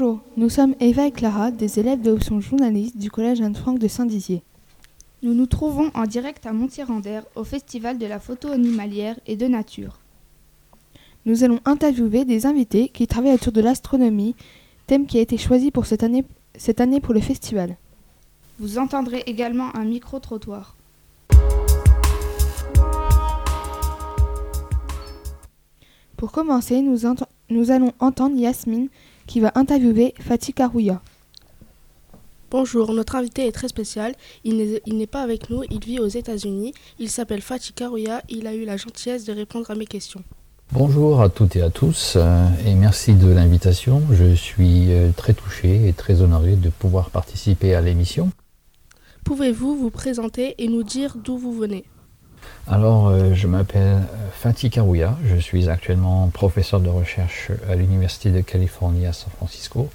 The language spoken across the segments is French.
Bonjour, nous sommes Eva et Clara, des élèves de l'option journaliste du collège Anne-Franck de Saint-Dizier. Nous nous trouvons en direct à Montier-Randère au Festival de la photo animalière et de nature. Nous allons interviewer des invités qui travaillent autour de l'astronomie, thème qui a été choisi pour cette année, cette année pour le festival. Vous entendrez également un micro-trottoir. Pour commencer, nous, nous allons entendre Yasmine qui va interviewer Fatih Karouya. Bonjour, notre invité est très spécial. Il n'est pas avec nous, il vit aux États-Unis. Il s'appelle Fatih Karouya. Il a eu la gentillesse de répondre à mes questions. Bonjour à toutes et à tous euh, et merci de l'invitation. Je suis euh, très touché et très honoré de pouvoir participer à l'émission. Pouvez-vous vous présenter et nous dire d'où vous venez? Alors, euh, je m'appelle Fatih Karouya. Je suis actuellement professeur de recherche à l'Université de Californie à San Francisco.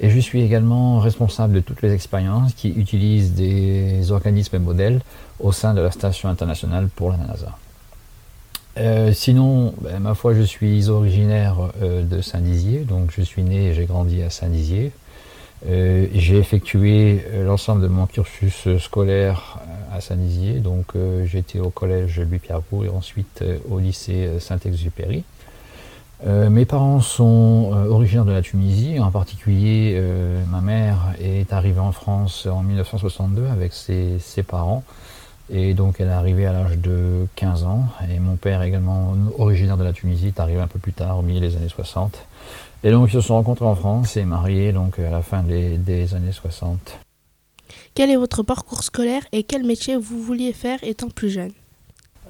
Et je suis également responsable de toutes les expériences qui utilisent des organismes modèles au sein de la Station internationale pour la NASA. Euh, sinon, ben, ma foi, je suis originaire euh, de Saint-Dizier, donc je suis né et j'ai grandi à Saint-Dizier. Euh, j'ai effectué l'ensemble de mon cursus scolaire à Saint-Dizier, donc j'étais au collège Louis-Pierre et ensuite au lycée Saint-Exupéry. mes parents sont originaires de la Tunisie, en particulier ma mère est arrivée en France en 1962 avec ses parents. Et donc elle est arrivée à l'âge de 15 ans. Et mon père, également originaire de la Tunisie, est arrivé un peu plus tard, au milieu des années 60. Et donc ils se sont rencontrés en France et mariés donc à la fin des, années 60. Quel est votre parcours scolaire et quel métier vous vouliez faire étant plus jeune?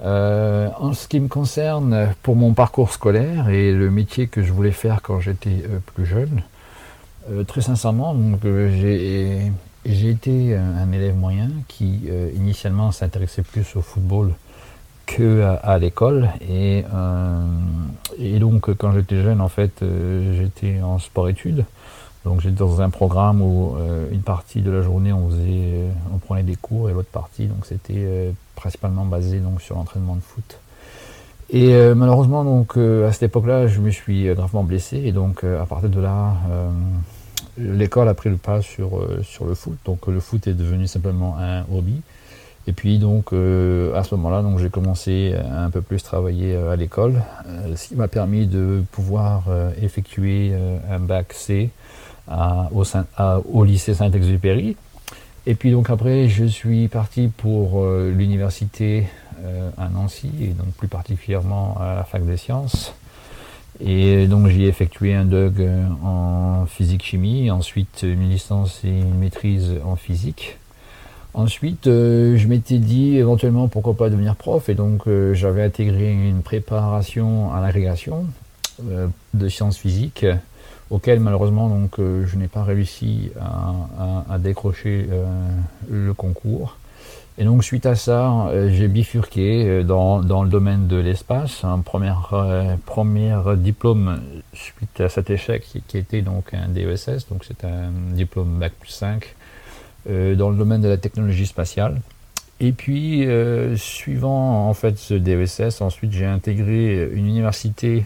Euh, en ce qui me concerne, pour mon parcours scolaire et le métier que je voulais faire quand j'étais euh, plus jeune, euh, très sincèrement, donc j'ai j'ai été un élève moyen qui initialement s'intéressait plus au football que à, l'école et, euh, et, donc quand j'étais jeune en fait euh, j'étais en sport-études donc j'étais dans un programme où une partie de la journée on faisait on prenait des cours et l'autre partie donc c'était principalement basé donc sur l'entraînement de foot et malheureusement donc à cette époque-là je me suis gravement blessé et donc à partir de là l'école a pris le pas sur, euh, sur le foot. Donc le foot est devenu simplement un hobby. Et puis donc euh, à ce moment-là, donc j'ai commencé un peu plus travailler euh, à l'école, ce qui m'a permis de pouvoir effectuer un bac C au, lycée Saint-Exupéry. Et puis donc après, je suis parti pour l'université à Nancy, et donc plus particulièrement à la fac des sciences. Et donc j'ai effectué un DUG euh, en physique-chimie, ensuite une licence et une maîtrise en physique. Ensuite, euh, je m'étais dit éventuellement pourquoi pas devenir prof, et donc euh, j'avais intégré une préparation à l'agrégation de sciences physiques, auquel malheureusement donc je n'ai pas réussi à décrocher le concours. Et donc suite à ça, euh, j'ai bifurqué euh, dans, le domaine de l'espace, un premier, euh, premier diplôme suite à cet échec qui, était donc un DESS, donc c'est un diplôme Bac plus 5, dans le domaine de la technologie spatiale. Et puis, suivant en fait ce DESS, ensuite j'ai intégré une université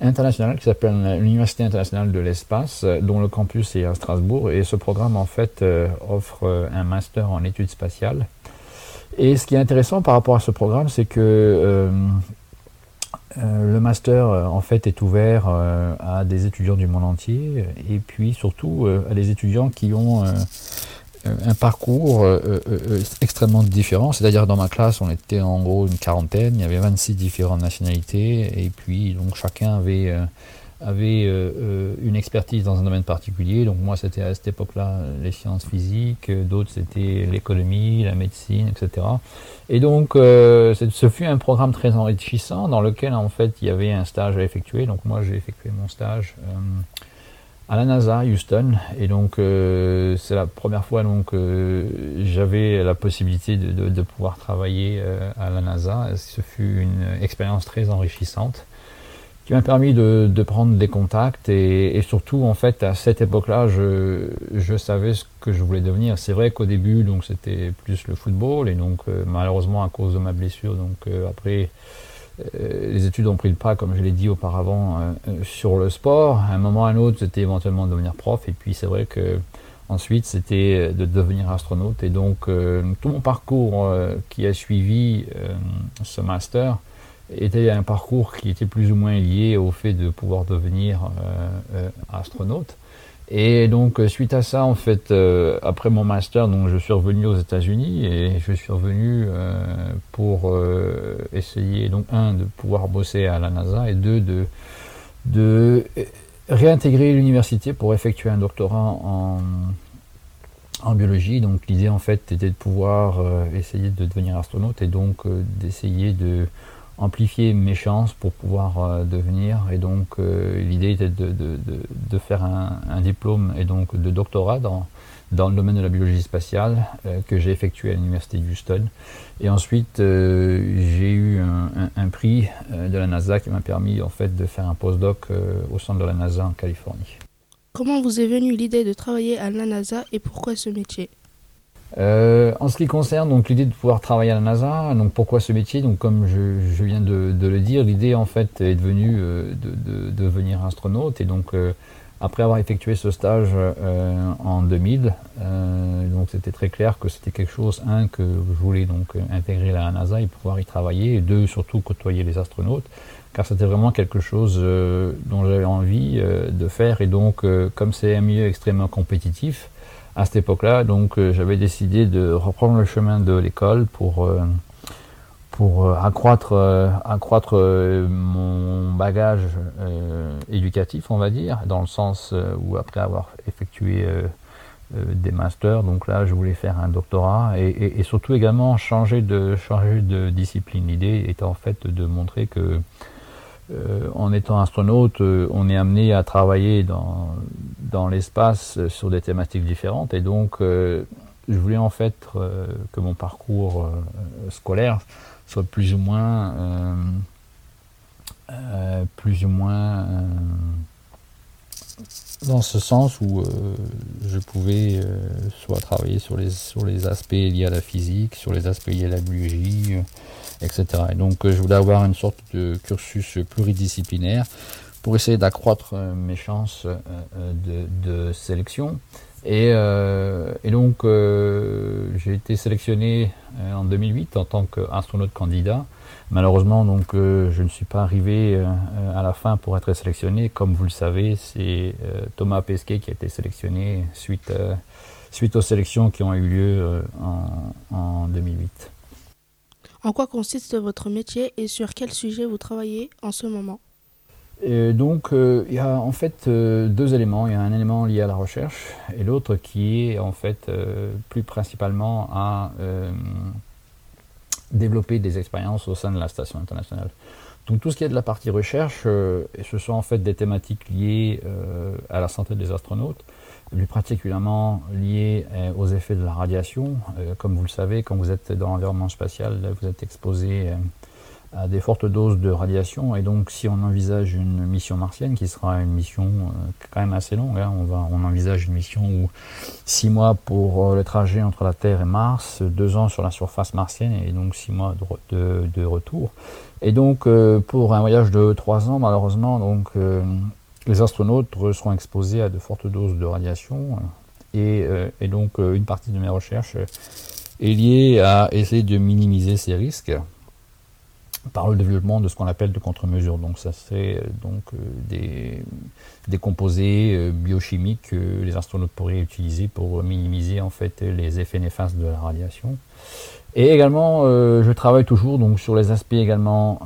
internationale qui s'appelle l'Université internationale de l'espace, dont le campus est à Strasbourg. Et ce programme en fait offre un master en études spatiales et ce qui est intéressant par rapport à ce programme, c'est que euh, euh, le master euh, en fait est ouvert à des étudiants du monde entier et puis surtout à des étudiants qui ont un parcours extrêmement différent. C'est-à-dire dans ma classe, on était en gros une quarantaine, il y avait 26 différentes nationalités et puis donc chacun avait avait euh, euh, une expertise dans un domaine particulier. Donc moi, c'était à cette époque-là les sciences physiques, d'autres c'était l'économie, la médecine, etc. Et donc, euh, ce fut un programme très enrichissant dans lequel, en fait, il y avait un stage à effectuer. Donc moi, j'ai effectué mon stage à la NASA, Houston. Et donc, c'est la première fois donc j'avais la possibilité de, de pouvoir travailler à la NASA. Ce fut une expérience très enrichissante qui m'a permis de, prendre des contacts et, surtout en fait à cette époque-là je, je, savais ce que je voulais devenir. C'est vrai qu'au début donc c'était plus le football et donc euh, malheureusement à cause de ma blessure donc euh, après les études ont pris le pas, comme je l'ai dit auparavant, sur le sport. À un moment ou à un autre, c'était éventuellement de devenir prof. Et puis c'est vrai que ensuite, c'était de devenir astronaute. Et donc, tout mon parcours qui a suivi ce master était un parcours qui était plus ou moins lié au fait de pouvoir devenir astronaute. Et donc, euh, suite à ça, en fait, euh, après mon master, donc, je suis revenu aux États-Unis et je suis revenu euh, pour essayer, donc, un, de pouvoir bosser à la NASA et deux, de, de réintégrer l'université pour effectuer un doctorat en, en biologie. Donc, l'idée, en fait, était de pouvoir essayer de devenir astronaute et donc d'essayer de amplifier mes chances pour pouvoir euh, devenir. Et donc euh, l'idée était de, de, de, faire un, diplôme et donc de doctorat dans, dans le domaine de la biologie spatiale euh, que j'ai effectué à l'université Houston. Et ensuite j'ai eu un, un, prix de la NASA qui m'a permis en fait de faire un postdoc au centre de la NASA en Californie. Comment vous est venue l'idée de travailler à la NASA et pourquoi ce métier? Euh, en ce qui concerne donc l'idée de pouvoir travailler à la NASA, donc pourquoi ce métier? Donc comme je, viens de, le dire, l'idée en fait est devenue euh, de, devenir astronaute. Et donc euh, après avoir effectué ce stage en 2000, donc c'était très clair que c'était quelque chose un que je voulais donc intégrer à la NASA et pouvoir y travailler et deux surtout côtoyer les astronautes car c'était vraiment quelque chose dont j'avais envie de faire. Et donc comme c'est un milieu extrêmement compétitif à cette époque-là. Donc euh, j'avais décidé de reprendre le chemin de l'école pour, euh, pour euh, accroître, accroître mon bagage éducatif, on va dire, dans le sens où après avoir effectué des masters, donc là je voulais faire un doctorat et, surtout également changer de, changer de discipline. L'idée était en fait de montrer que en étant astronaute, on est amené à travailler dans, dans l'espace euh, sur des thématiques différentes. Et donc, je voulais en fait que mon parcours scolaire soit plus ou moins, plus ou moins dans ce sens où je pouvais soit travailler sur les, sur les aspects liés à la physique, sur les aspects liés à la biologie, etc. Et donc euh, je voulais avoir une sorte de cursus pluridisciplinaire pour essayer d'accroître euh, mes chances euh, de, sélection. Et, donc j'ai été sélectionné en 2008 en tant qu'astronaute candidat. Malheureusement, donc, je ne suis pas arrivé à la fin pour être sélectionné. Comme vous le savez, c'est Thomas Pesquet qui a été sélectionné suite, suite aux sélections qui ont eu lieu en, en 2008. En quoi consiste votre métier et sur quel sujet vous travaillez en ce moment? Donc, euh, il y a en fait euh, deux éléments. Il y a un élément lié à la recherche et l'autre qui est en fait euh, plus principalement à développer des expériences au sein de la station internationale. Donc, tout ce qui est de la partie recherche, ce sont en fait des thématiques liées à la santé des astronautes, plus particulièrement lié euh, aux effets de la radiation. Comme vous le savez, quand vous êtes dans l'environnement spatial, vous êtes exposé à des fortes doses de radiation. Et donc, si on envisage une mission martienne, qui sera une mission quand même assez longue, hein, on, va, on envisage une mission où six mois pour le trajet entre la Terre et Mars, deux ans sur la surface martienne et donc six mois de, retour. Et donc, pour un voyage de trois ans, malheureusement, donc les astronautes seront exposés à de fortes doses de radiation et, euh, donc euh, une partie de mes recherches est liée à essayer de minimiser ces risques par le développement de ce qu'on appelle de contre-mesures. Donc ça c'est euh, donc des, des, composés biochimiques que les astronautes pourraient utiliser pour minimiser en fait les effets néfastes de la radiation. Et également, je travaille toujours donc sur les aspects également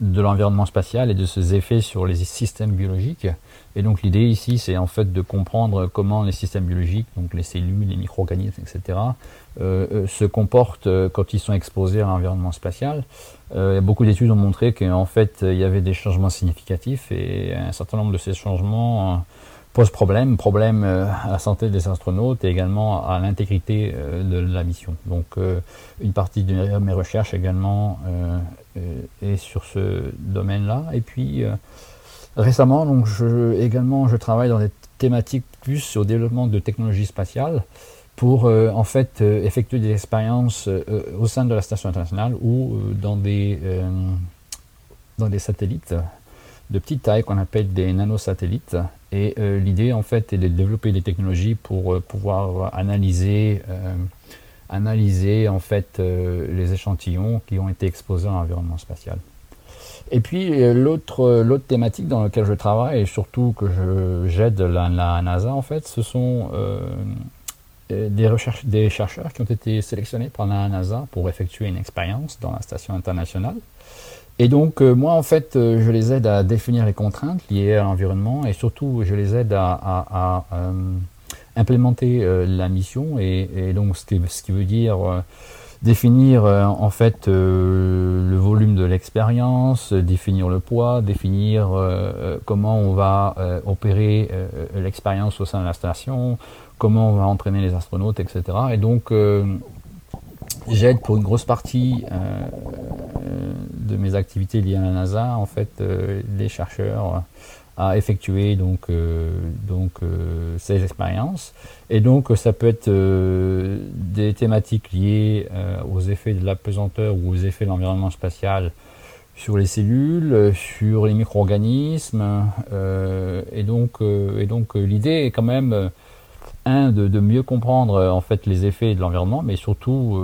de l'environnement spatial et de ses effets sur les systèmes biologiques. Et donc l'idée ici, c'est en fait de comprendre comment les systèmes biologiques, donc les cellules, les micro-organismes, etc., euh, euh, se comportent euh, quand ils sont exposés à l'environnement spatial. Beaucoup d'études ont montré qu'en fait, il y avait des changements significatifs et un certain nombre de ces changements pose problème, problème euh, à la santé des astronautes et également à l'intégrité euh, de la mission. Donc euh, une partie de mes recherches également est sur ce domaine-là. Et puis récemment, donc je, également, je travaille dans des thématiques plus le développement de technologies spatiales pour en fait effectuer des expériences au sein de la station internationale ou dans des dans des satellites de petite taille qu'on appelle des nanosatellites. Et l'idée en fait est de développer des technologies pour pouvoir analyser analyser en fait les échantillons qui ont été exposés à l'environnement spatial. Et puis euh, l'autre euh, l'autre thématique dans laquelle je travaille et surtout que j'aide la, la, NASA en fait, ce sont euh, des, recherches, des chercheurs qui ont été sélectionnés par la NASA pour effectuer une expérience dans la station internationale. Et donc moi en fait je les aide à définir les contraintes liées à l'environnement et surtout je les aide à, implémenter la mission et, donc ce qui, ce qui veut dire définir euh, en fait euh, le volume de l'expérience, définir le poids, définir euh, comment on va opérer l'expérience au sein de la station, comment on va entraîner les astronautes, etc. Et donc j'aide pour une grosse partie de mes activités liées à la NASA, en fait, les chercheurs à effectuer donc, euh, donc, euh, ces expériences. Et donc ça peut être euh, des thématiques liées aux effets de la pesanteur ou aux effets de l'environnement spatial sur les cellules, sur les micro-organismes. et donc, et donc l'idée est quand même un de, de, mieux comprendre en fait les effets de l'environnement, mais surtout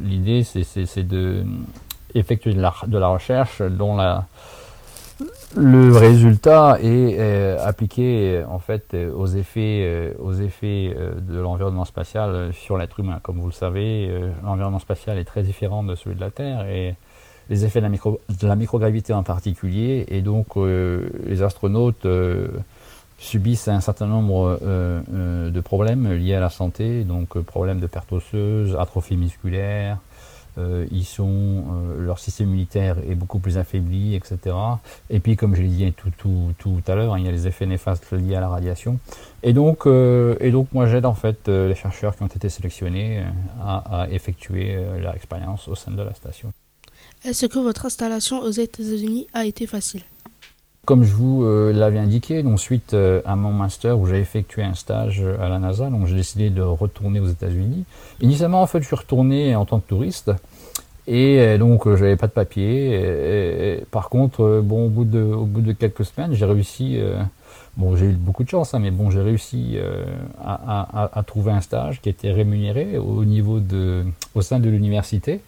l'idée c'est de effectuer de la, de la recherche dont la le résultat est euh, appliqué en fait euh, aux effets, euh, aux effets de l'environnement spatial sur l'être humain. Comme vous le savez, l'environnement spatial est très différent de celui de la Terre et les effets de la, micro, de la microgravité en particulier. Et donc les astronautes subissent un certain nombre de problèmes liés à la santé, donc problèmes de perte osseuse, atrophie musculaire, euh, ils sont, euh, leur système militaire est beaucoup plus affaibli, etc. Et puis, comme je l'ai dit tout, tout, tout à l'heure, hein, il y a les effets néfastes liés à la radiation. Et donc, euh, et donc moi, j'aide en fait les chercheurs qui ont été sélectionnés à effectuer leur expérience au sein de la station. Est-ce que votre installation aux États-Unis a été facile? Comme je vous l'avais indiqué, donc suite à mon master où j'ai effectué un stage à la NASA, donc j'ai décidé de retourner aux États-Unis. Initialement, en fait, je suis retourné en tant que touriste. Et euh, donc, euh, j'avais pas de papier. par contre, euh, bon, au bout de, au bout de quelques semaines, j'ai réussi. bon, j'ai eu beaucoup de chance, hein, mais bon, j'ai réussi à, à, trouver un stage qui était rémunéré au niveau de, au sein de l'université.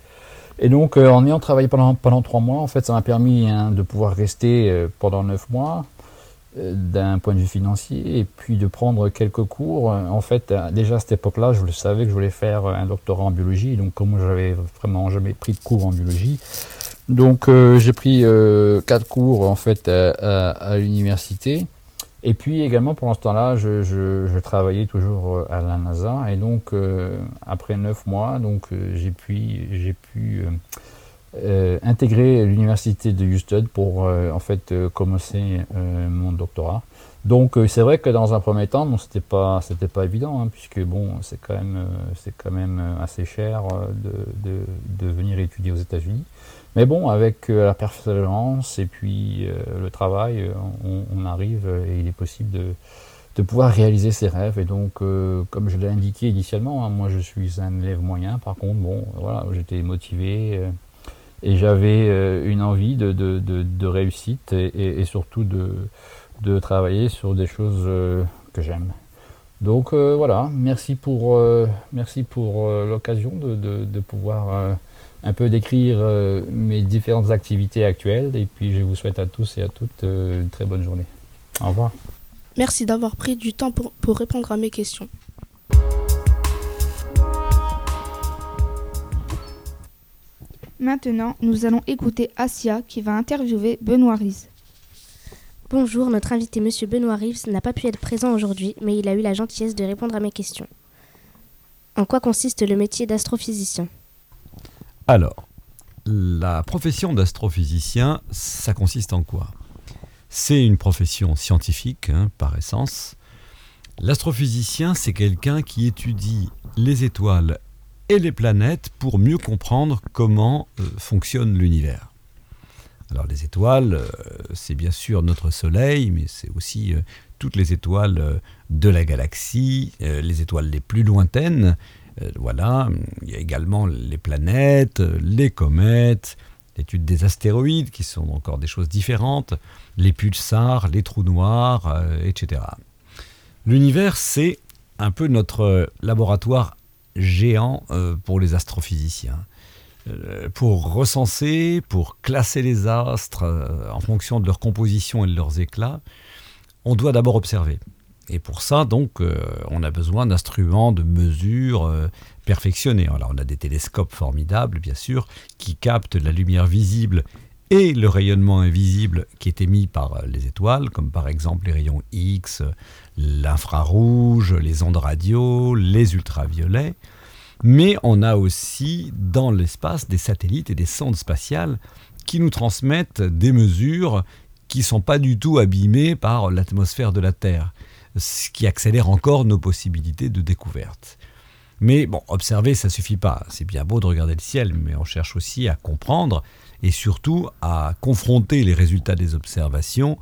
Et donc, en ayant travaillé pendant, pendant trois mois, en fait, ça m'a permis hein, de pouvoir rester pendant neuf mois euh, d'un point de vue financier et puis de prendre quelques cours. En fait, euh, déjà à cette époque-là, je le savais que je voulais faire un doctorat en biologie, donc comme j'avais vraiment jamais pris de cours en biologie, donc euh, j'ai pris quatre cours en fait à, l'université. Et puis également pendant ce temps-là, je, travaillais toujours à la NASA et donc après neuf mois, donc j'ai pu j'ai pu euh, intégré l'université de Houston pour euh, en fait euh, commencer mon doctorat. Donc c'est vrai que dans un premier temps, bon, c'était pas c'était pas évident hein, puisque bon c'est quand même c'est quand même assez cher de venir étudier aux États-Unis. Mais bon, avec la persévérance et puis le travail, on, on, arrive et il est possible de, pouvoir réaliser ses rêves. Et donc, comme je l'ai indiqué initialement, hein, moi je suis un élève moyen. Par contre, bon, voilà, j'étais motivé et j'avais euh, une envie de, réussite et, et, surtout de, travailler sur des choses euh, que j'aime. Donc euh, voilà, merci pour, merci pour l'occasion de, pouvoir un peu décrire mes différentes activités actuelles et puis je vous souhaite à tous et à toutes une très bonne journée. Au revoir. Merci d'avoir pris du temps pour, pour répondre à mes questions. Maintenant, nous allons écouter Asia qui va interviewer Benoît Riz. Bonjour, notre invité Monsieur Benoît Rives n'a pas pu être présent aujourd'hui, mais il a eu la gentillesse de répondre à mes questions. En quoi consiste le métier d'astrophysicien? Alors, la profession d'astrophysicien, ça consiste en quoi? C'est une profession scientifique, hein, par essence. L'astrophysicien, c'est quelqu'un qui étudie les étoiles et les planètes pour mieux comprendre comment euh, fonctionne l'univers. Alors les étoiles, euh, c'est bien sûr notre Soleil, mais c'est aussi euh, toutes les étoiles de la galaxie, les étoiles les plus lointaines. Euh, voilà, il y a également les planètes, les comètes, l'étude des astéroïdes, qui sont encore des choses différentes, les pulsars, les trous noirs, euh, etc. L'univers, c'est un peu notre euh, laboratoire géant pour les astrophysiciens. Pour recenser, pour classer les astres en fonction de leur composition et de leurs éclats, on doit d'abord observer. Et pour ça, donc, euh, on a besoin d'instruments de mesure euh, perfectionnés. Alors, on a des télescopes formidables, bien sûr, qui captent la lumière visible et le rayonnement invisible qui est émis par euh, les étoiles, comme par exemple les rayons X, l'infrarouge, les ondes radio, les ultraviolets. Mais on a aussi dans l'espace des satellites et des sondes spatiales qui nous transmettent des mesures qui ne sont pas du tout abîmées par l'atmosphère de la Terre, ce qui accélère encore nos possibilités de découverte. Mais bon, observer, ça suffit pas. C'est bien beau de regarder le ciel, mais on cherche aussi à comprendre et surtout à confronter les résultats des observations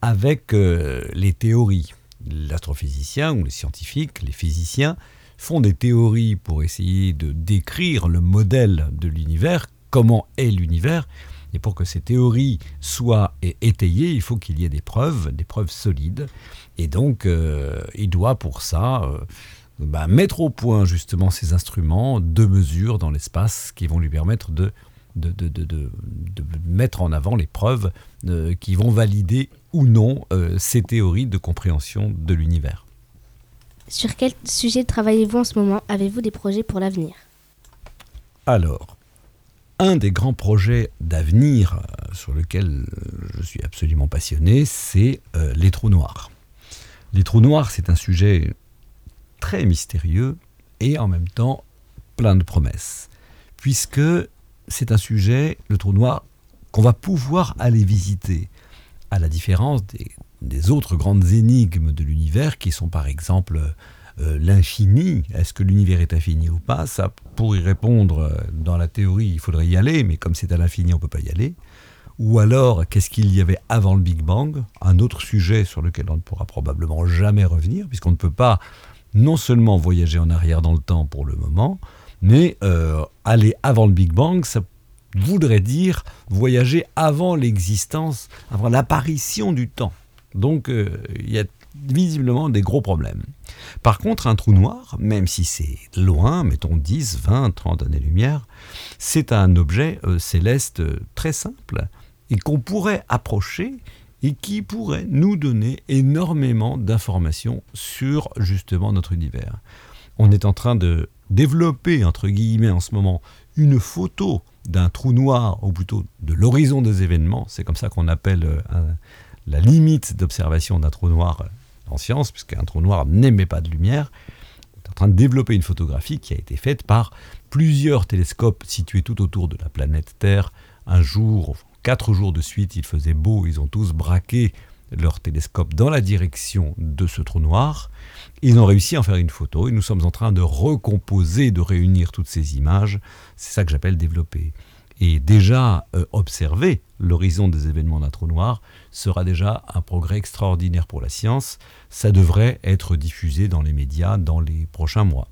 avec euh, les théories. L'astrophysicien ou les scientifiques, les physiciens, font des théories pour essayer de décrire le modèle de l'univers, comment est l'univers. Et pour que ces théories soient étayées, il faut qu'il y ait des preuves, des preuves solides. Et donc, euh, il doit pour ça euh, bah, mettre au point justement ces instruments de mesure dans l'espace qui vont lui permettre de, de, de- de- de- de mettre en avant les preuves euh, qui vont valider ou non ces théories de compréhension de l'univers. Sur quel sujet travaillez-vous en ce moment? Avez-vous des projets pour l'avenir? Alors, un des grands projets d'avenir euh, sur lequel euh, je suis absolument passionné, c'est euh, les trous noirs. Les trous noirs, c'est un sujet très mystérieux et en même temps plein de promesses, puisque c'est un sujet, le trou noir, qu'on va pouvoir aller visiter, à la différence des, des autres grandes énigmes de l'univers, qui sont par exemple euh, l'infini. Est-ce que l'univers est infini ou pas Ça, pour y répondre, euh, dans la théorie, il faudrait y aller, mais comme c'est à l'infini, on ne peut pas y aller. Ou alors, qu'est-ce qu'il y avait avant le Big Bang? Un autre sujet sur lequel on ne pourra probablement jamais revenir, puisqu'on ne peut pas non seulement voyager en arrière dans le temps pour le moment, mais euh, aller avant le Big Bang, ça voudrait dire voyager avant l'existence, avant l'apparition du temps. Donc, il y a visiblement des gros problèmes. Par contre, un trou noir, même si c'est loin, mettons 10, 20, 30 années-lumière, c'est un objet euh, céleste euh, très simple et qu'on pourrait approcher et qui pourrait nous donner énormément d'informations sur justement notre univers. On est en train de développer, entre guillemets, en ce moment, une photo d'un trou noir, ou plutôt de l'horizon des événements, c'est comme ça qu'on appelle euh, la limite d'observation d'un trou noir en science, puisqu'un trou noir n'émet pas de lumière. Est en train de développer une photographie qui a été faite par plusieurs télescopes situés tout autour de la planète Terre. Un jour, quatre jours de suite, il faisait beau, ils ont tous braqué leur télescope dans la direction de ce trou noir. Ils ont réussi à en faire une photo et nous sommes en train de recomposer, de réunir toutes ces images. C'est ça que j'appelle développer. Et déjà euh, observer l'horizon des événements d'un trou noir sera déjà un progrès extraordinaire pour la science. Ça devrait être diffusé dans les médias dans les prochains mois.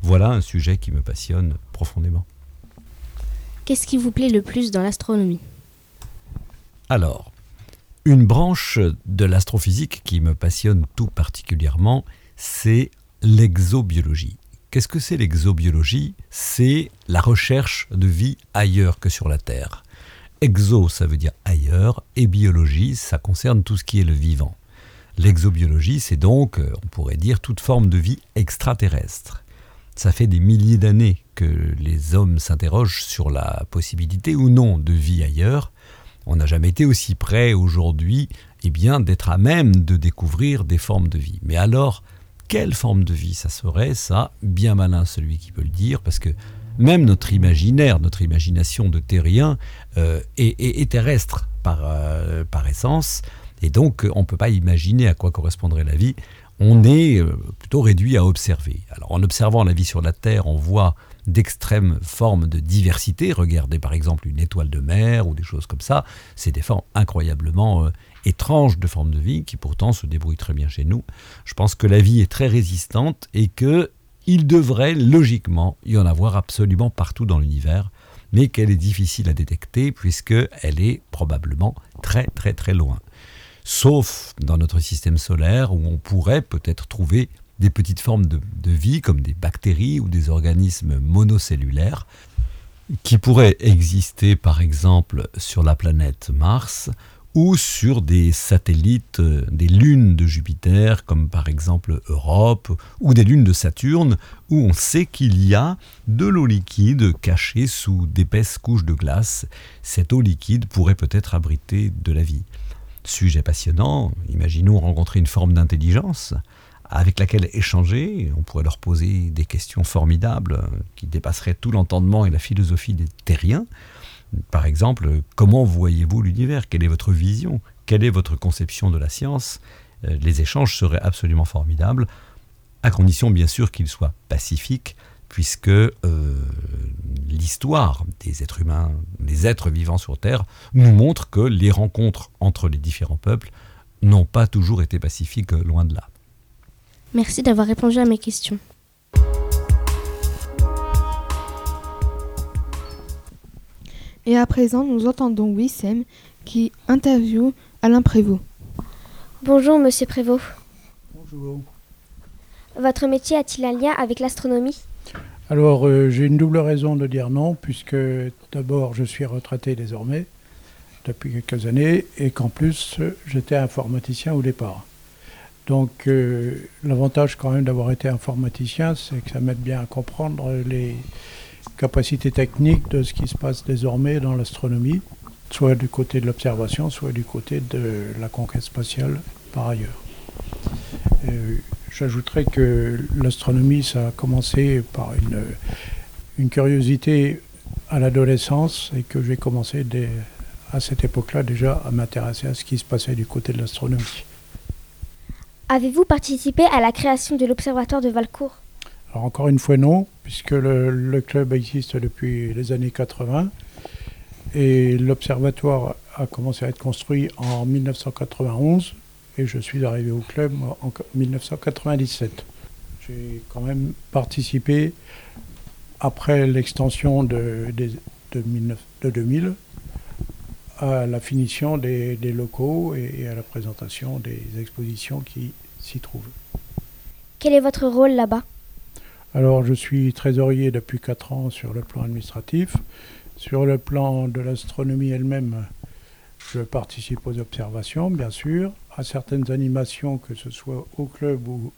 Voilà un sujet qui me passionne profondément. Qu'est-ce qui vous plaît le plus dans l'astronomie? Alors, une branche de l'astrophysique qui me passionne tout particulièrement, c'est l'exobiologie. Qu'est-ce que c'est l'exobiologie? C'est la recherche de vie ailleurs que sur la Terre. Exo, ça veut dire ailleurs, et biologie, ça concerne tout ce qui est le vivant. L'exobiologie, c'est donc, euh, on pourrait dire, toute forme de vie extraterrestre. Ça fait des milliers d'années que les hommes s'interrogent sur la possibilité ou non de vie ailleurs. On n'a jamais été aussi près aujourd'hui eh bien, d'être à même de découvrir des formes de vie. Mais alors, quelle forme de vie ça serait Ça, bien malin celui qui peut le dire, parce que même notre imaginaire, notre imagination de terrien euh, est, est- est terrestre par, euh, par essence, et donc on ne peut pas imaginer à quoi correspondrait la vie. On est euh, plutôt réduit à observer. Alors en observant la vie sur la Terre, on voit d'extrêmes formes de diversité. Regardez par exemple une étoile de mer ou des choses comme ça. C'est des formes incroyablement euh, étranges de formes de vie qui pourtant se débrouillent très bien chez nous. Je pense que la vie est très résistante et que il devrait logiquement y en avoir absolument partout dans l'univers, mais qu'elle est difficile à détecter puisqu'elle est probablement très très très loin. Sauf dans notre système solaire où on pourrait peut-être trouver des petites formes de, de, vie comme des bactéries ou des organismes monocellulaires qui pourraient exister par exemple sur la planète Mars ou sur des satellites, euh, des lunes de Jupiter, comme par exemple Europe, ou des lunes de Saturne, où on sait qu'il y a de l'eau liquide cachée sous d'épaisses couches de glace. Cette eau liquide pourrait peut-être abriter de la vie. Sujet passionnant, imaginons rencontrer une forme d'intelligence avec laquelle échanger, on pourrait leur poser des questions formidables qui dépasseraient tout l'entendement et la philosophie des terriens. Par exemple, comment voyez-vous l'univers? Quelle est votre vision? Quelle est votre conception de la science? Euh, Les échanges seraient absolument formidables, à condition bien sûr qu'ils soient pacifiques, puisque euh, l'histoire des êtres humains, des êtres vivants sur Terre, nous montre que les rencontres entre les différents peuples n'ont pas toujours été pacifiques, loin de là. Merci d'avoir répondu à mes questions. Et à présent, nous entendons Wissem qui interviewe Alain Prévost. Bonjour, monsieur Prévost. Bonjour. Votre métier a-t-il un lien avec l'astronomie? Alors, euh, j'ai une double raison de dire non, puisque d'abord, je suis retraité désormais, depuis quelques années, et qu'en plus, j'étais informaticien au départ. Donc, euh, l'avantage quand même d'avoir été informaticien, c'est que ça m'aide bien à comprendre les capacités techniques de ce qui se passe désormais dans l'astronomie, soit du côté de l'observation, soit du côté de la conquête spatiale par ailleurs. Euh, J'ajouterais que l'astronomie, ça a commencé par une, une curiosité à l'adolescence et que j'ai commencé à cette époque-là déjà à m'intéresser à ce qui se passait du côté de l'astronomie. Avez-vous participé à la création de l'Observatoire de Valcourt? Alors encore une fois non, puisque le, club existe depuis les années 80 et l'Observatoire a commencé à être construit en 1991 et je suis arrivé au club en 1997. J'ai quand même participé après l'extension de, de, de, 19, de 2000 à la finition des, des locaux et, et, à la présentation des expositions qui s'y trouvent. Quel est votre rôle là-bas? Alors, je suis trésorier depuis 4 ans sur le plan administratif. Sur le plan de l'astronomie elle-même, je participe aux observations, bien sûr, à certaines animations, que ce soit au club ou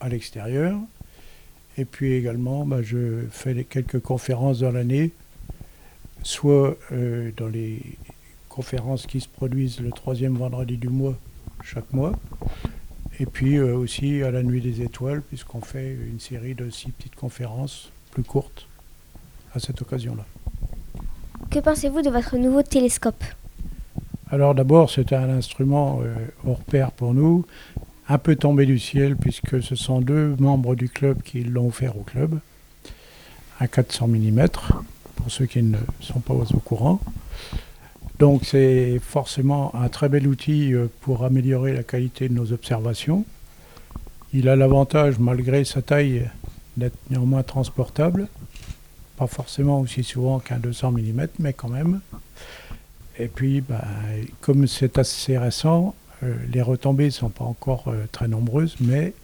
à l'extérieur. Et puis également, bah, je fais quelques conférences dans l'année, soit euh, dans les conférences qui se produisent le troisième vendredi du mois, chaque mois, et puis euh, aussi à la Nuit des Étoiles, puisqu'on fait une série de six petites conférences plus courtes à cette occasion-là. Que pensez-vous de votre nouveau télescope? Alors d'abord, c'était un instrument euh, hors pair pour nous, un peu tombé du ciel, puisque ce sont deux membres du club qui l'ont offert au club, un 400 mm, pour ceux qui ne sont pas au courant. Donc c'est forcément un très bel outil euh, pour améliorer la qualité de nos observations. Il a l'avantage, malgré sa taille, d'être néanmoins transportable. Pas forcément aussi souvent qu'un 200 mm, mais quand même. Et puis, bah, comme c'est assez récent, euh, les retombées ne sont pas encore euh, très nombreuses, mais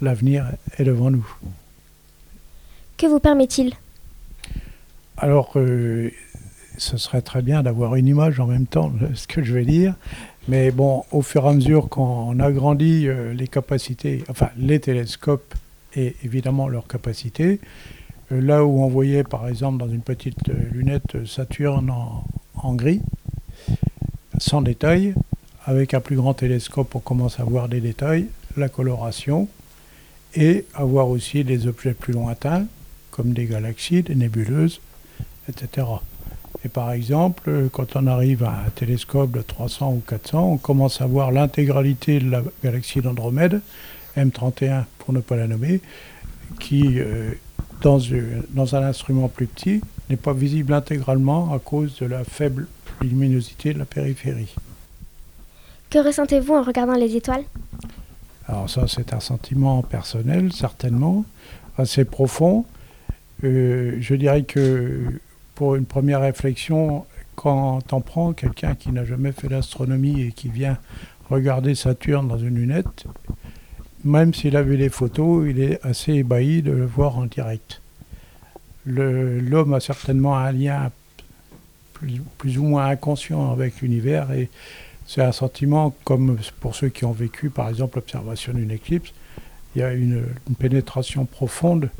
l'avenir est devant nous. Que vous permet-il? Alors, euh, ce serait très bien d'avoir une image en même temps, ce que je vais dire. Mais bon, au fur et à mesure qu'on agrandit euh, les capacités, enfin les télescopes et évidemment leurs capacités, euh, là où on voyait par exemple dans une petite euh, lunette Saturne en, gris, sans détail, avec un plus grand télescope on commence à voir des détails, la coloration, et à voir aussi des objets plus lointains, comme des galaxies, des nébuleuses, etc. Et par exemple, quand on arrive à un télescope de 300 ou 400, on commence à voir l'intégralité de la galaxie d'Andromède, M31 pour ne pas la nommer, qui euh, dans, une- dans un instrument plus petit n'est pas visible intégralement à cause de la faible luminosité de la périphérie. Que ressentez-vous en regardant les étoiles? Alors ça, c'est un sentiment personnel, certainement, assez profond. Euh, je dirais que pour une première réflexion, quand on prend quelqu'un qui n'a jamais fait d'astronomie et qui vient regarder Saturne dans une lunette, même s'il a vu les photos, il est assez ébahi de le voir en direct. L'homme a certainement un lien plus, ou moins inconscient avec l'univers et c'est un sentiment comme pour ceux qui ont vécu par exemple l'observation d'une éclipse, il y a une pénétration profonde,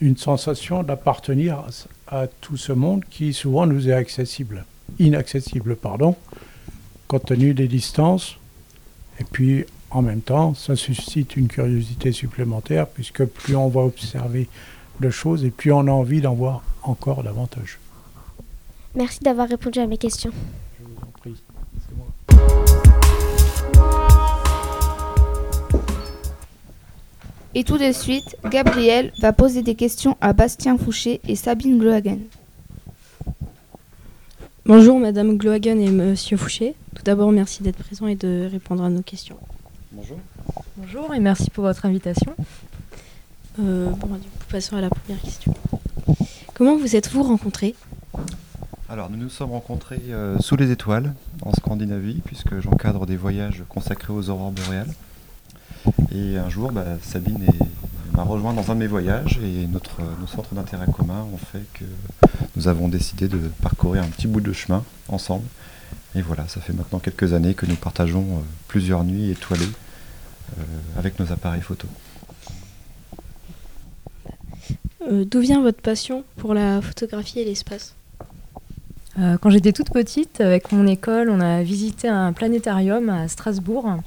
une sensation d'appartenir à, tout ce monde qui souvent nous est accessible, inaccessible pardon, compte tenu des distances. Et puis en même temps, ça suscite une curiosité supplémentaire puisque plus on va observer de choses et plus on a envie d'en voir encore davantage. Merci d'avoir répondu à mes questions. Et tout de suite, Gabriel va poser des questions à Bastien Fouché et Sabine Glohagen. Bonjour Madame Glohagen et Monsieur Fouché. Tout d'abord, merci d'être présent et de répondre à nos questions. Bonjour. Bonjour et merci pour votre invitation. Euh, bon, du coup, passons à la première question. Comment vous êtes-vous rencontrés? Alors, nous nous sommes rencontrés euh, sous les étoiles, en Scandinavie, puisque j'encadre des voyages consacrés aux aurores boréales. Et un jour, bah, Sabine m'a rejoint dans un de mes voyages et notre, nos centres d'intérêt commun ont fait que nous avons décidé de parcourir un petit bout de chemin ensemble. Et voilà, ça fait maintenant quelques années que nous partageons euh, plusieurs nuits étoilées euh, avec nos appareils photo. Euh, D'où vient votre passion pour la photographie et l'espace? Euh, quand j'étais toute petite, avec mon école, on a visité un planétarium à Strasbourg.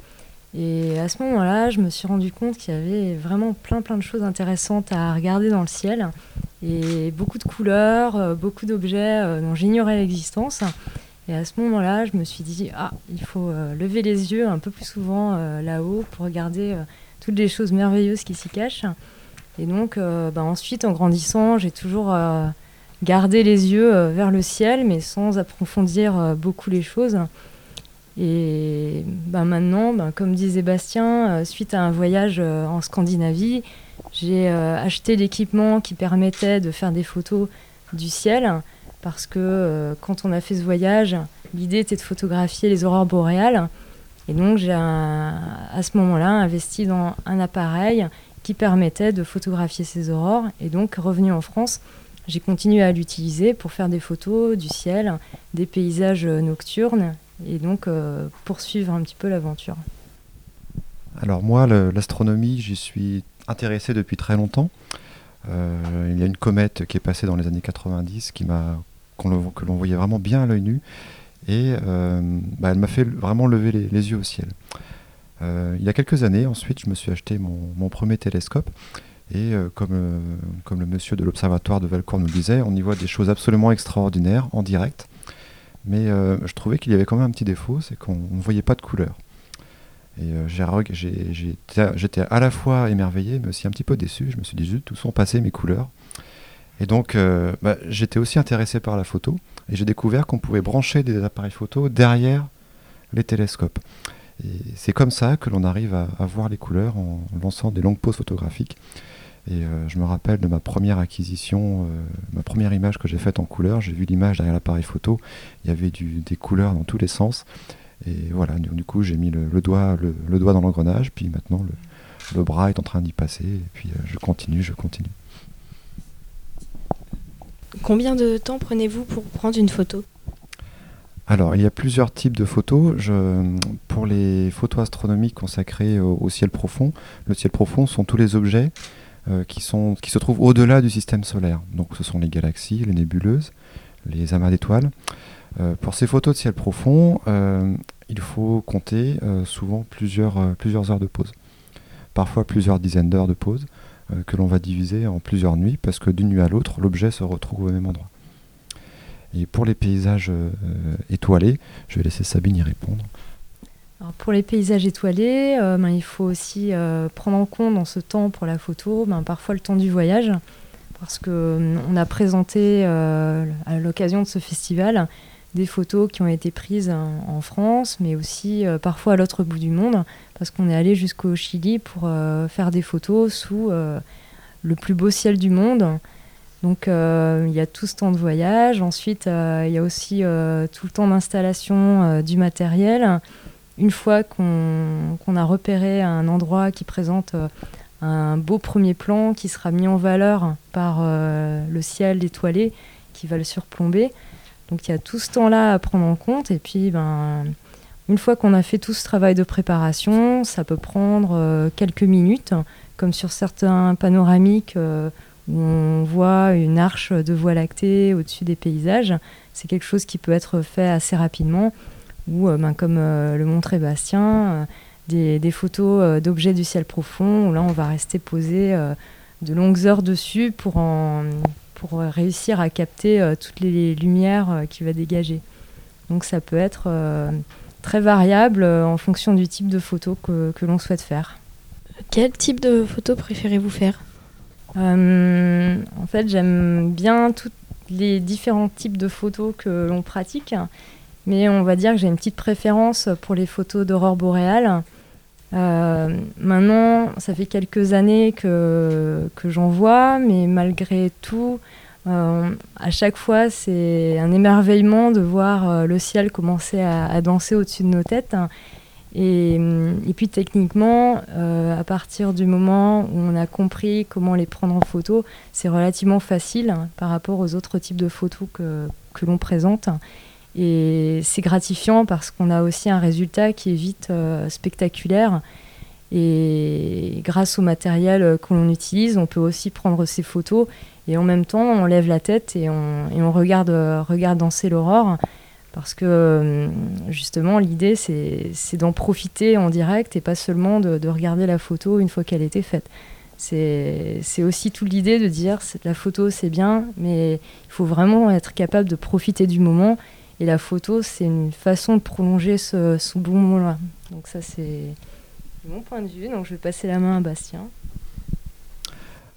Et à ce moment-là, je me suis rendu compte qu'il y avait vraiment plein plein de choses intéressantes à regarder dans le ciel. Et beaucoup de couleurs, euh, beaucoup d'objets euh, dont j'ignorais l'existence. Et à ce moment-là, je me suis dit, ah, il faut euh, lever les yeux un peu plus souvent là-haut pour regarder toutes les choses merveilleuses qui s'y cachent. Et donc, bah, ensuite, en grandissant, j'ai toujours gardé les yeux vers le ciel, mais sans approfondir beaucoup les choses. Et bah, maintenant, bah, comme disait Bastien, euh, suite à un voyage euh, en Scandinavie, j'ai euh, acheté l'équipement qui permettait de faire des photos du ciel, parce que quand on a fait ce voyage, l'idée était de photographier les aurores boréales. Et donc j'ai à ce moment-là investi dans un appareil qui permettait de photographier ces aurores. Et donc revenu en France, j'ai continué à l'utiliser pour faire des photos du ciel, des paysages nocturnes, et donc euh, poursuivre un petit peu l'aventure. Alors moi, l'astronomie, j'y suis intéressé depuis très longtemps. Euh, il y a une comète qui est passée dans les années 90 qui m'a, que l'on voyait vraiment bien à l'œil nu. Et euh, bah, elle m'a fait vraiment lever les, yeux au ciel. Il y a quelques années, ensuite, je me suis acheté mon, premier télescope. Et comme, comme le monsieur de l'observatoire de Valcourt nous le disait, on y voit des choses absolument extraordinaires en direct. Mais euh, je trouvais qu'il y avait quand même un petit défaut, c'est qu'on ne voyait pas de couleur. Et euh, j'étais à la fois émerveillé, mais aussi un petit peu déçu. Je me suis dit, zut, où sont passées mes couleurs? Et donc, euh, bah, j'étais aussi intéressé par la photo. Et j'ai découvert qu'on pouvait brancher des appareils photo derrière les télescopes. C'est comme ça que l'on arrive à, à voir les couleurs en lançant des longues pauses photographiques. Et euh, je me rappelle de ma première acquisition, euh, ma première image que j'ai faite en couleur. J'ai vu l'image derrière l'appareil photo. Il y avait du- des couleurs dans tous les sens. Et voilà, du, du coup, j'ai mis le, le doigt, le, le doigt dans l'engrenage. Puis maintenant, le, le bras est en train d'y passer. Et puis euh, je continue, je continue. Combien de temps prenez-vous pour prendre une photo? Alors, il y a plusieurs types de photos. Je- pour les photos astronomiques consacrées au, au ciel profond, le ciel profond sont tous les objets euh, qui, se trouvent au-delà du système solaire. Donc, ce sont les galaxies, les nébuleuses, les amas d'étoiles. Euh, pour ces photos de ciel profond, euh, il faut compter souvent plusieurs, heures de pause. Parfois plusieurs dizaines d'heures de pause que l'on va diviser en plusieurs nuits parce que d'une nuit à l'autre, l'objet se retrouve au même endroit. Et pour les paysages étoilés, je vais laisser Sabine y répondre. Pour les paysages étoilés, euh, ben, il faut aussi euh, prendre en compte dans ce temps pour la photo ben, parfois le temps du voyage. parce qu'on a présenté à l'occasion de ce festival des photos qui ont été prises en, France, mais aussi parfois à l'autre bout du monde, parce qu'on est allé jusqu'au Chili pour faire des photos sous le plus beau ciel du monde. Donc il y a tout ce temps de voyage. Ensuite, il y a aussi tout le temps d'installation du matériel une fois qu'on a repéré un endroit qui présente euh, un beau premier plan qui sera mis en valeur par euh, le ciel étoilé qui va le surplomber. Donc il y a tout ce temps-là à prendre en compte. Et puis, ben, une fois qu'on a fait tout ce travail de préparation, ça peut prendre euh, quelques minutes, comme sur certains panoramiques où on voit une arche de voie lactée au-dessus des paysages. C'est quelque chose qui peut être fait assez rapidement ou euh, ben, comme euh, le montrait Bastien, euh, des, photos d'objets du ciel profond, où là on va rester posé de longues heures dessus pour, pour réussir à capter toutes les lumières qu'il va dégager. Donc ça peut être très variable en fonction du type de photo que, que l'on souhaite faire. Quel type de photo préférez-vous faire? En fait, j'aime bien tous les différents types de photos que l'on pratique. Mais on va dire que j'ai une petite préférence pour les photos d'aurore boréale. Euh, maintenant, ça fait quelques années que, que j'en vois, mais malgré tout, euh, à chaque fois, c'est un émerveillement de voir euh, le ciel commencer à, danser au-dessus de nos têtes. Et, puis techniquement, à partir du moment où on a compris comment les prendre en photo, c'est relativement facile par rapport aux autres types de photos que, que l'on présente. Et c'est gratifiant parce qu'on a aussi un résultat qui est vite euh, spectaculaire. Et grâce au matériel euh, que l'on utilise, on peut aussi prendre ces photos et en même temps, on lève la tête et on, regarde, euh, regarde danser l'aurore. Parce que justement, l'idée, c'est d'en profiter en direct et pas seulement de, de regarder la photo une fois qu'elle était faite. C'est aussi toute l'idée de dire la photo, c'est bien, mais il faut vraiment être capable de profiter du moment et la photo, c'est une façon de prolonger ce, bon moment-là. Donc ça, c'est mon point de vue. Donc je vais passer la main à Bastien.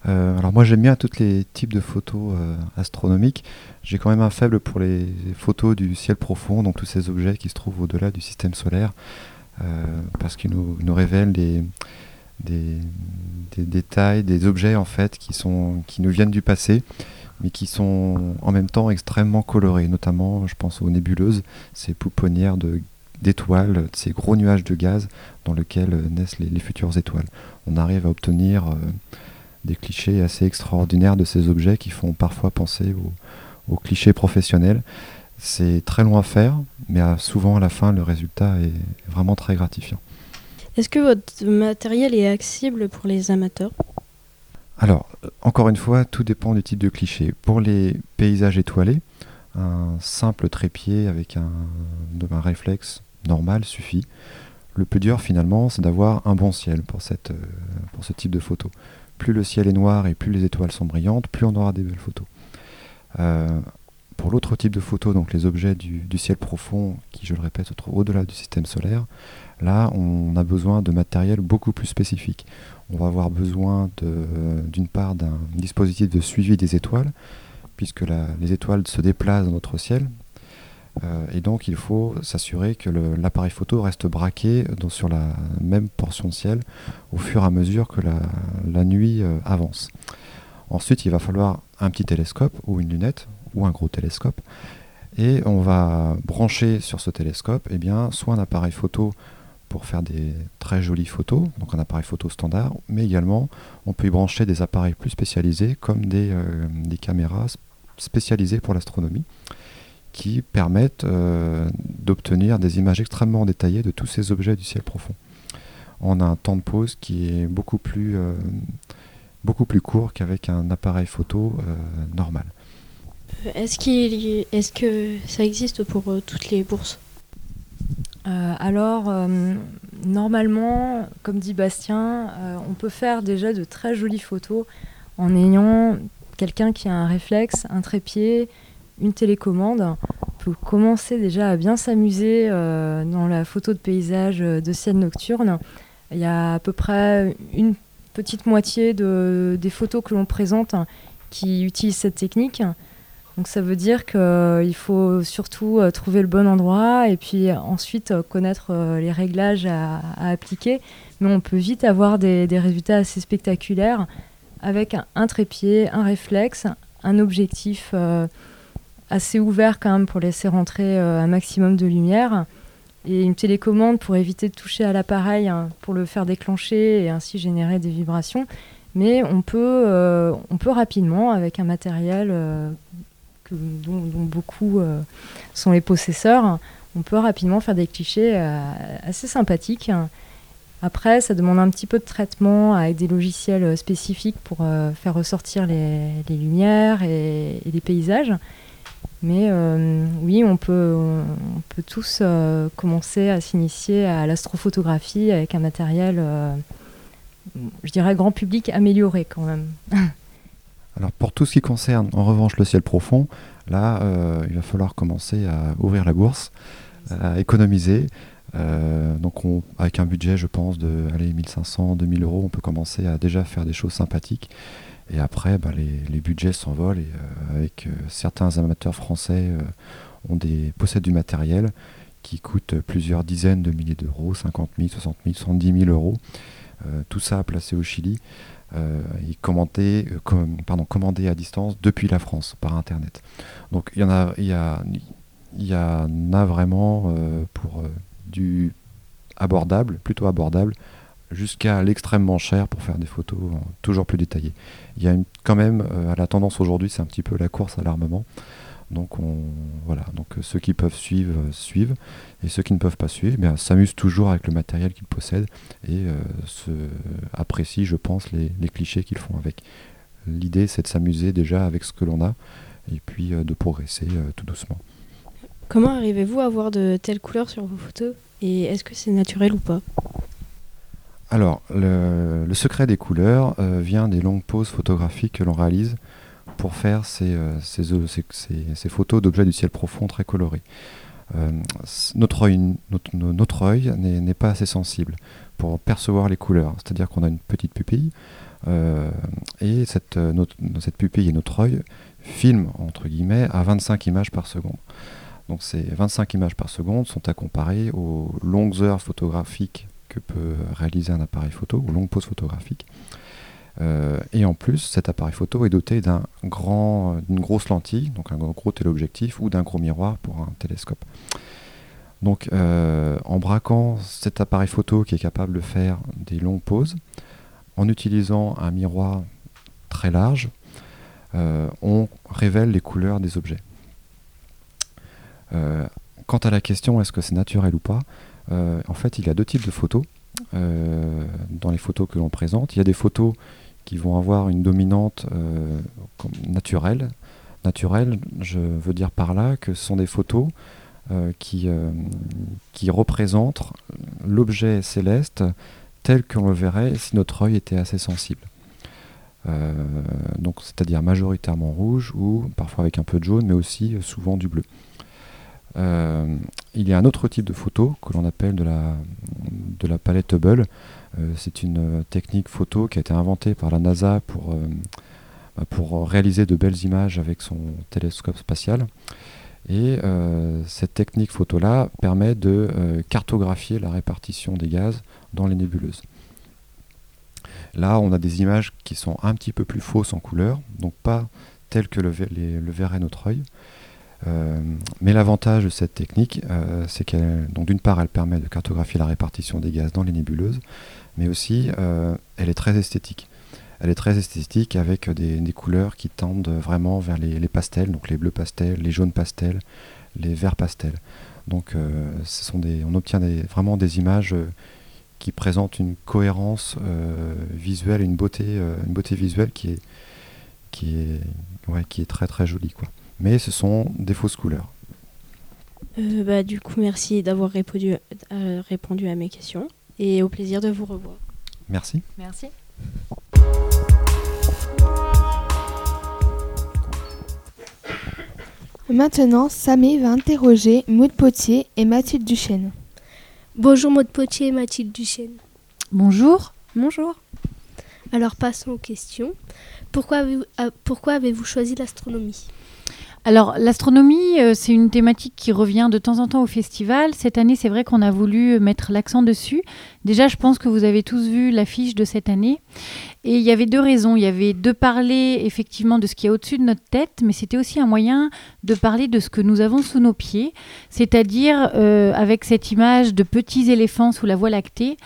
Euh, alors moi j'aime bien tous les types de photos euh, astronomiques. J'ai quand même un faible pour les photos du ciel profond, donc tous ces objets qui se trouvent au-delà du système solaire, euh, parce qu'ils nous, révèlent des, des, des, détails, des objets en fait qui, sont, qui nous viennent du passé mais qui sont en même temps extrêmement colorés, notamment je pense aux nébuleuses, ces pouponnières d'étoiles, ces gros nuages de gaz dans lesquels naissent les, futures étoiles. On arrive à obtenir euh, des clichés assez extraordinaires de ces objets qui font parfois penser aux, clichés professionnels. C'est très long à faire, mais souvent à la fin le résultat est vraiment très gratifiant. Est-ce que votre matériel est accessible pour les amateurs? Alors, encore une fois, tout dépend du type de cliché. Pour les paysages étoilés, un simple trépied avec un, réflexe normal suffit. Le plus dur finalement, c'est d'avoir un bon ciel euh, pour ce type de photo. Plus le ciel est noir et plus les étoiles sont brillantes, plus on aura des belles photos. Euh, pour l'autre type de photo, donc les objets du, du ciel profond, qui je le répète se trouvent au-delà du système solaire, là on a besoin de matériel beaucoup plus spécifique on va avoir besoin d'une part d'un dispositif de suivi des étoiles, puisque les étoiles se déplacent dans notre ciel. Euh, et donc il faut s'assurer que l'appareil photo reste braqué sur la même portion de ciel au fur et à mesure que la, nuit euh, avance. Ensuite, il va falloir un petit télescope ou une lunette ou un gros télescope. Et on va brancher sur ce télescope eh bien, soit un appareil photo pour faire des très jolies photos, donc un appareil photo standard, mais également on peut y brancher des appareils plus spécialisés comme des, euh, caméras spécialisées pour l'astronomie qui permettent euh, d'obtenir des images extrêmement détaillées de tous ces objets du ciel profond. On a un temps de pause qui est beaucoup plus, euh, beaucoup plus court qu'avec un appareil photo normal. Est-ce, est-ce que ça existe pour toutes les bourses? Euh, alors, euh, normalement, comme dit Bastien, euh, on peut faire déjà de très jolies photos en ayant quelqu'un qui a un réflexe, un trépied, une télécommande. On peut commencer déjà à bien s'amuser dans la photo de paysage de ciel nocturne. Il y a à peu près une petite moitié de, des photos que l'on présente qui utilisent cette technique. Donc ça veut dire qu'il faut surtout euh, trouver le bon endroit et puis ensuite euh, connaître euh, les réglages à, appliquer. Mais on peut vite avoir des, résultats assez spectaculaires avec un, trépied, un réflexe, un objectif euh, assez ouvert quand même pour laisser rentrer euh, un maximum de lumière et une télécommande pour éviter de toucher à l'appareil hein, pour le faire déclencher et ainsi générer des vibrations. Mais on peut, euh, rapidement, avec un matériel euh, dont, beaucoup euh, sont les possesseurs, on peut rapidement faire des clichés euh, assez sympathiques. Après, ça demande un petit peu de traitement avec des logiciels euh, spécifiques pour faire ressortir les, lumières et, les paysages. Mais oui, on peut, on peut tous commencer à s'initier à l'astrophotographie avec un matériel, je dirais, grand public amélioré quand même. Alors pour tout ce qui concerne en revanche le ciel profond, là euh, il va falloir commencer à ouvrir la bourse, à économiser. Euh, donc on- avec un budget je pense de allez, 1500, 2000 euros, on peut commencer à déjà faire des choses sympathiques. Et après bah, les, budgets s'envolent et euh, avec certains amateurs français ont des, possèdent du matériel qui coûte plusieurs dizaines de milliers d'euros, 50 000, 60 000, 70 000 euros. Tout ça placé au Chili et commandé, euh, com- pardon, commandé à distance depuis la France par Internet. Donc il y en a, il y a, il y en a vraiment euh, pour euh, du abordable, plutôt abordable, jusqu'à l'extrêmement cher pour faire des photos euh, toujours plus détaillées. Il y a une- quand même, euh, à la tendance aujourd'hui, c'est un petit peu la course à l'armement. Donc on, voilà, donc euh, ceux qui peuvent suivre euh, suivent et ceux qui ne peuvent pas suivre, eh bien, s'amusent toujours avec le matériel qu'ils possèdent et euh, se apprécient, je pense, les, les clichés qu'ils font avec. L'idée, c'est de s'amuser déjà avec ce que l'on a et puis euh, de progresser euh, tout doucement. Comment arrivez-vous à voir de telles couleurs sur vos photos Et est-ce que c'est naturel ou pas? Alors, le, le secret des couleurs vient des longues pauses photographiques que l'on réalise pour faire ces, euh, ces, photos d'objets du ciel profond très colorés. Euh, notre œil, n'est pas assez sensible pour percevoir les couleurs. C'est-à-dire qu'on a une petite pupille euh, et cette pupille et notre œil filment entre guillemets à 25 images par seconde. Donc ces 25 images par seconde sont à comparer aux longues heures photographiques que peut réaliser un appareil photo, aux longues pauses photographiques. Euh, et en plus, cet appareil photo est doté d'un grand, d'une grosse lentille, donc un gros téléobjectif, ou d'un gros miroir pour un télescope. Donc, euh, en braquant cet appareil photo qui est capable de faire des longues pauses, en utilisant un miroir très large, euh, on révèle les couleurs des objets. Quant à la question est-ce que c'est naturel ou pas, en fait, il y a deux types de photos dans les photos que l'on présente. Il y a des photos qui vont avoir une dominante euh, naturelle. Naturelle, je veux dire par là que ce sont des photos euh, qui, euh, qui représentent l'objet céleste tel qu'on le verrait si notre œil était assez sensible. Donc, c'est-à-dire majoritairement rouge ou parfois avec un peu de jaune, mais aussi souvent du bleu. Il y a un autre type de photo que l'on appelle de la, de la palette Hubble. Euh, c'est une euh, technique photo qui a été inventée par la NASA pour, euh, bah, réaliser de belles images avec son télescope spatial. Et cette technique photo-là permet de cartographier la répartition des gaz dans les nébuleuses. Là, on a des images qui sont un petit peu plus fausses en couleur, donc pas telles que le, les- le verrait notre œil. Mais l'avantage de cette technique, c'est qu'elle, d'une part, elle permet de cartographier la répartition des gaz dans les nébuleuses, mais aussi, euh, elle est très esthétique. Elle est très esthétique avec des, couleurs qui tendent vraiment vers les, pastels, donc les bleus pastels, les jaunes pastels, les verts pastels. Donc, euh, ce sont des, on obtient des- vraiment des images euh, qui présentent une cohérence visuelle, une beauté, une beauté visuelle qui est, qui est, ouais, qui est très très jolie, quoi mais ce sont des fausses couleurs. Bah, Du coup, merci d'avoir répondu à mes questions et au plaisir de vous revoir. Merci. Merci. Maintenant, Samé va interroger Maud Potier et Mathilde Duchesne. Bonjour Maud Potier et Mathilde Duchesne. Bonjour. Bonjour. Alors passons aux questions. Pourquoi avez-vous, euh, pourquoi avez-vous choisi l'astronomie? Alors l'astronomie, euh, c'est une thématique qui revient de temps en temps au festival. Cette année, c'est vrai qu'on a voulu mettre l'accent dessus. Déjà, je pense que vous avez tous vu l'affiche de cette année. Et il y avait deux raisons. Il y avait de parler effectivement de ce qui est au-dessus de notre tête, mais c'était aussi un moyen de parler de ce que nous avons sous nos pieds, c'est-à-dire euh, avec cette image de petits éléphants sous la voie lactée,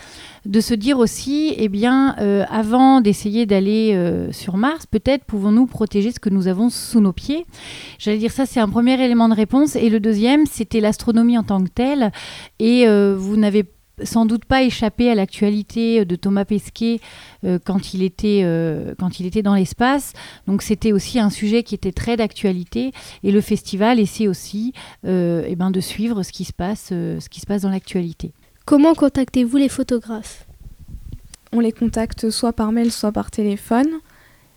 de se dire aussi, eh bien, euh, avant d'essayer d'aller euh, sur Mars, peut-être pouvons-nous protéger ce que nous avons sous nos pieds. J'allais dire ça, c'est un premier élément de réponse. Et le deuxième, c'était l'astronomie en tant que telle. Et vous n'avez sans doute pas échappé à l'actualité de Thomas Pesquet euh, quand, il était, euh, quand il était dans l'espace. Donc c'était aussi un sujet qui était très d'actualité et le festival essaie aussi euh, eh ben, de suivre ce qui se passe, ce qui se passe dans l'actualité. Comment contactez-vous les photographes? On les contacte soit par mail, soit par téléphone.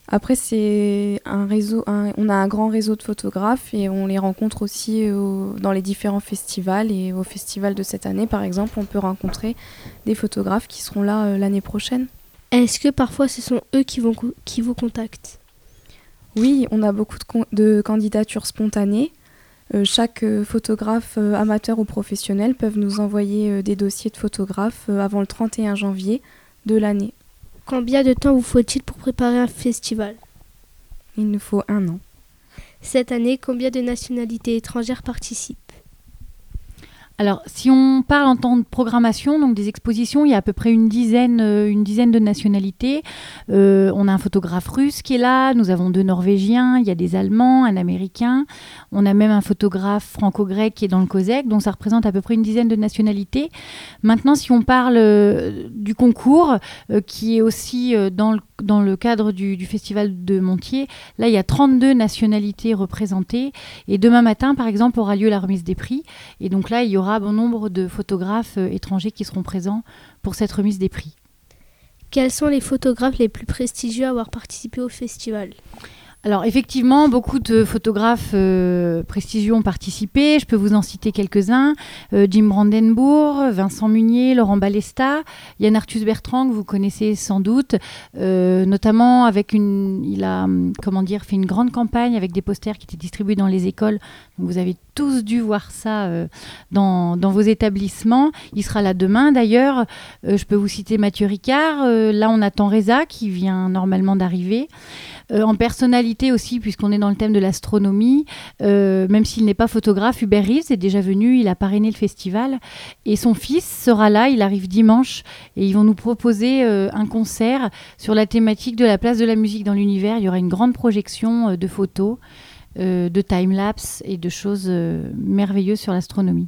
Après, c'est un réseau, on a un grand réseau de photographes et on les rencontre aussi dans les différents festivals. Et au festival de cette année, par exemple, on peut rencontrer des photographes qui seront là euh, l'année prochaine. Est-ce que parfois ce sont eux qui, vont, qui vous contactent? Oui, on a beaucoup de, candidatures spontanées. Euh, chaque euh, photographe amateur ou professionnel peuvent nous envoyer des dossiers de photographes avant le 31 janvier de l'année. Combien de temps vous faut-il pour préparer un festival? Il nous faut un an. Cette année, combien de nationalités étrangères participent? Alors, si on parle en temps de programmation, donc des expositions, il y a à peu près une dizaine, euh, une dizaine de nationalités. Euh, on a un photographe russe qui est là, nous avons deux Norvégiens, il y a des Allemands, un Américain. On a même un photographe franco-grec qui est dans le COSEC, donc ça représente à peu près une dizaine de nationalités. Maintenant, si on parle euh, du concours, qui est aussi dans le dans le cadre du, festival de Montier, là, il y a 32 nationalités représentées. Et demain matin, par exemple, aura lieu la remise des prix. Et donc là, il y aura bon nombre de photographes euh, étrangers qui seront présents pour cette remise des prix. Quels sont les photographes les plus prestigieux à avoir participé au festival? Alors effectivement, beaucoup de photographes euh, prestigieux ont participé. Je peux vous en citer quelques-uns. Euh, Jim Brandenburg, Vincent Munier, Laurent Balesta, Yann Arthus Bertrand, que vous connaissez sans doute, euh, notamment avec une... Il a, comment dire, fait une grande campagne avec des posters qui étaient distribués dans les écoles. vous avez tous dû voir ça dans, dans, vos établissements. Il sera là demain d'ailleurs. je peux vous citer Mathieu Ricard. là, on attend Reza qui vient normalement d'arriver. Euh, en personnalité aussi, puisqu'on est dans le thème de l'astronomie, euh, même s'il n'est pas photographe, Hubert Reeves est déjà venu, il a parrainé le festival. Et son fils sera là, il arrive dimanche, et ils vont nous proposer euh, un concert sur la thématique de la place de la musique dans l'univers. Il y aura une grande projection de photos, de time-lapse et de choses merveilleuses sur l'astronomie.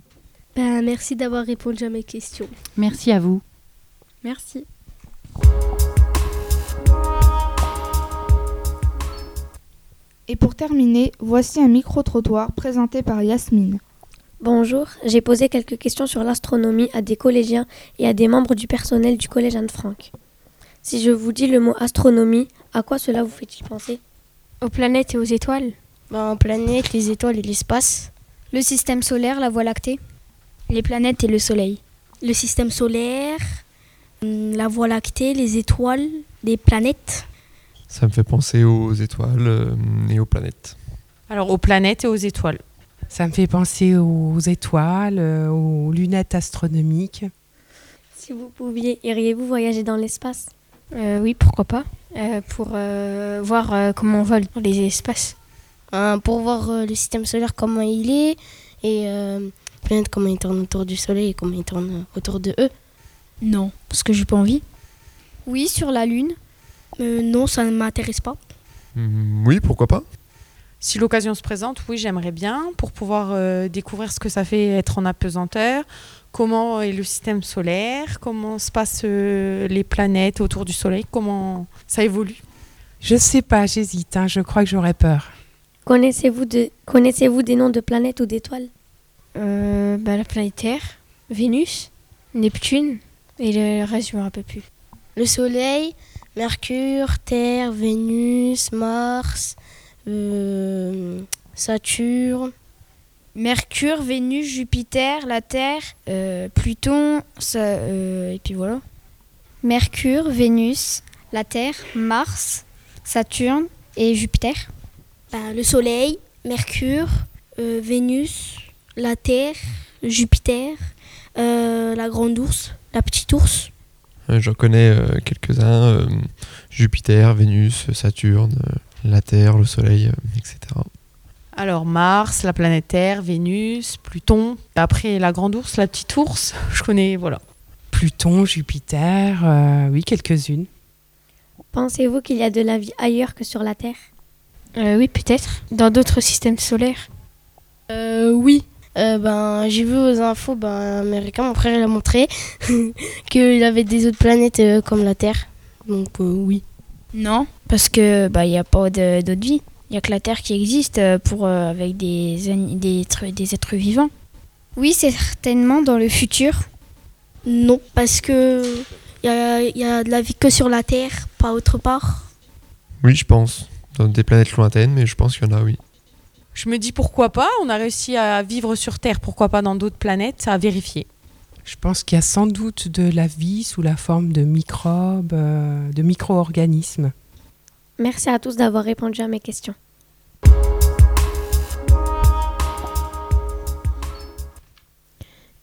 Ben, merci d'avoir répondu à mes questions. Merci à vous. Merci. Et pour terminer, voici un micro-trottoir présenté par Yasmine. Bonjour, j'ai posé quelques questions sur l'astronomie à des collégiens et à des membres du personnel du collège Anne-Franck. Si je vous dis le mot astronomie, à quoi cela vous fait-il penser? Aux planètes et aux étoiles? Ben, Aux planètes, les étoiles et l'espace. Le système solaire, la Voie lactée? Les planètes et le Soleil. Le système solaire, hum, la Voie lactée, les étoiles, les planètes? Ça me fait penser aux étoiles euh, et aux planètes. Alors aux planètes et aux étoiles. Ça me fait penser aux étoiles, euh, aux lunettes astronomiques. Si vous pouviez, iriez-vous voyager dans l'espace? Euh, Oui, pourquoi pas Pour voir comment on vole dans les espaces. pour voir le système solaire, comment il est, et planètes, comment ils tournent autour du Soleil et comment ils tournent autour de eux? Non, parce que j'ai pas envie. Oui, sur la Lune. Euh, non, ça ne m'intéresse pas. Hmm, oui, pourquoi pas Si l'occasion se présente, oui, j'aimerais bien pour pouvoir euh, découvrir ce que ça fait être en apesanteur, comment est le système solaire, comment se passent euh, les planètes autour du Soleil, comment ça évolue. Je sais pas, j'hésite, hein, je crois que j'aurais peur. Connaissez-vous de... Connaissez des noms de planètes ou d'étoiles? Bah, La planète Terre, Vénus, Neptune, et le reste, je me rappelle plus. Le Soleil, Mercure, Terre, Vénus, Mars, euh, Saturne. Mercure, Vénus, Jupiter, la Terre, euh, Pluton, ça, euh, et puis voilà. Mercure, Vénus, La Terre, Mars, Saturne et Jupiter Ben, Le Soleil, Mercure, Vénus, la Terre, Jupiter, la grande ours, la petite ours. Euh, J'en connais euh, quelques-uns. euh, Jupiter, Vénus, Saturne, la Terre, le Soleil, euh, etc. Alors Mars, la planète Terre, Vénus, Pluton. Après la grande ours, la petite ours. Je connais, voilà. Pluton, Jupiter, euh, oui, quelques-unes. Pensez-vous qu'il y a de la vie ailleurs que sur la Terre? Euh, Oui, peut-être. Dans d'autres systèmes solaires. Euh, oui. Euh, ben, j'ai vu aux infos, ben, américain, mon frère il a montré qu'il avait des autres planètes euh, comme la Terre. Donc euh, oui. Non, parce que bah il y a pas d'autre vie. Il y a que la Terre qui existe pour euh, avec des, des êtres, des êtres vivants. Oui, c'est certainement dans le futur. Non, parce que il y a, il y a de la vie que sur la Terre, pas autre part. Oui, je pense. Dans des planètes lointaines, mais je pense qu'il y en a, oui. Je me dis pourquoi pas, on a réussi à vivre sur Terre, pourquoi pas dans d'autres planètes, à vérifier. Je pense qu'il y a sans doute de la vie sous la forme de microbes, euh, de micro-organismes. Merci à tous d'avoir répondu à mes questions.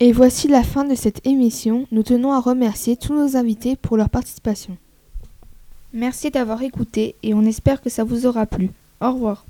Et voici la fin de cette émission. Nous tenons à remercier tous nos invités pour leur participation. Merci d'avoir écouté et on espère que ça vous aura plu. Au revoir.